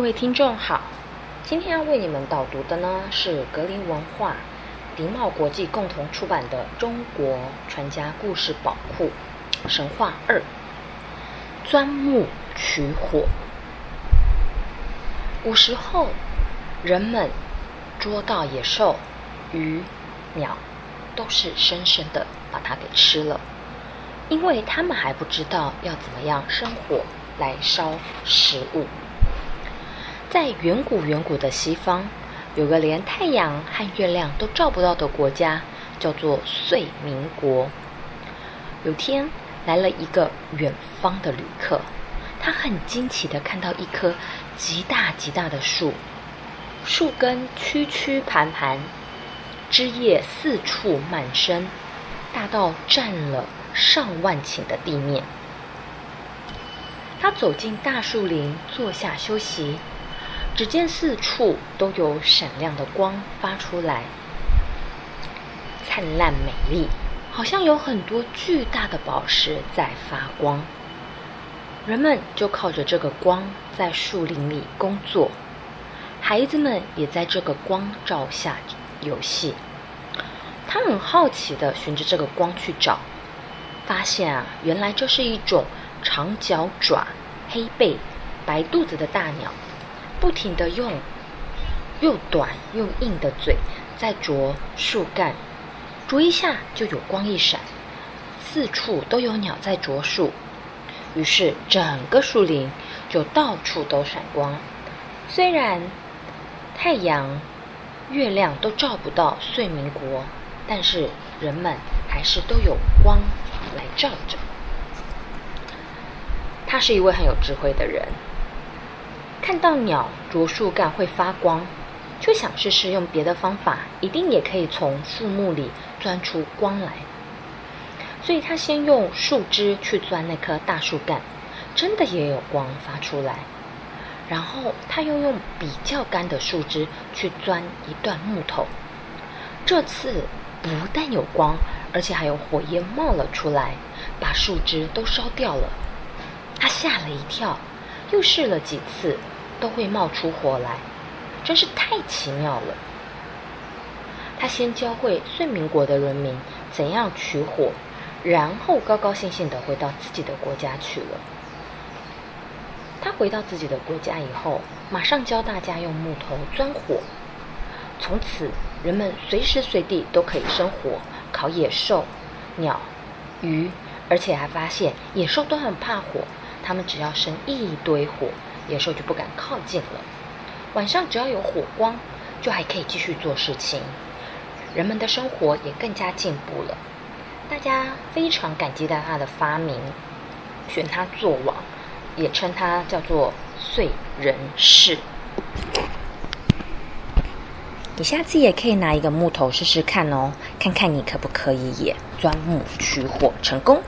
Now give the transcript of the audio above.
各位听众好，今天要为你们导读的呢是格林文化迪茂国际共同出版的《中国传家故事宝库神话二》钻木取火。古时候，人们捉到野兽、鱼、鸟，都是生生的把它给吃了，因为他们还不知道要怎么样生火来烧食物。在远古远古的西方，有个连太阳和月亮都照不到的国家，叫做遂民国。有天来了一个远方的旅客，他很惊奇的看到一棵极大极大的树，树根曲曲盘盘，枝叶四处漫生，大到占了上万顷的地面。他走进大树林，坐下休息。只见四处都有闪亮的光发出来，灿烂美丽，好像有很多巨大的宝石在发光。人们就靠着这个光在树林里工作，孩子们也在这个光照下游戏。他很好奇的循着这个光去找，发现啊，原来这是一种长脚爪、黑背、白肚子的大鸟。不停的用又短又硬的嘴在啄树干，啄一下就有光一闪，四处都有鸟在啄树，于是整个树林就到处都闪光。虽然太阳、月亮都照不到遂民国，但是人们还是都有光来照着。他是一位很有智慧的人。看到鸟啄树干会发光，就想试试用别的方法，一定也可以从树木里钻出光来。所以他先用树枝去钻那棵大树干，真的也有光发出来。然后他又用比较干的树枝去钻一段木头，这次不但有光，而且还有火焰冒了出来，把树枝都烧掉了。他吓了一跳。又试了几次，都会冒出火来，真是太奇妙了。他先教会遂民国的人民怎样取火，然后高高兴兴的回到自己的国家去了。他回到自己的国家以后，马上教大家用木头钻火。从此，人们随时随地都可以生火烤野兽、鸟、鱼，而且还发现野兽都很怕火。他们只要生一堆火，野兽就不敢靠近了。晚上只要有火光，就还可以继续做事情。人们的生活也更加进步了。大家非常感激他的发明，选他做王，也称他叫做燧人氏。你下次也可以拿一个木头试试看哦，看看你可不可以也钻木取火成功。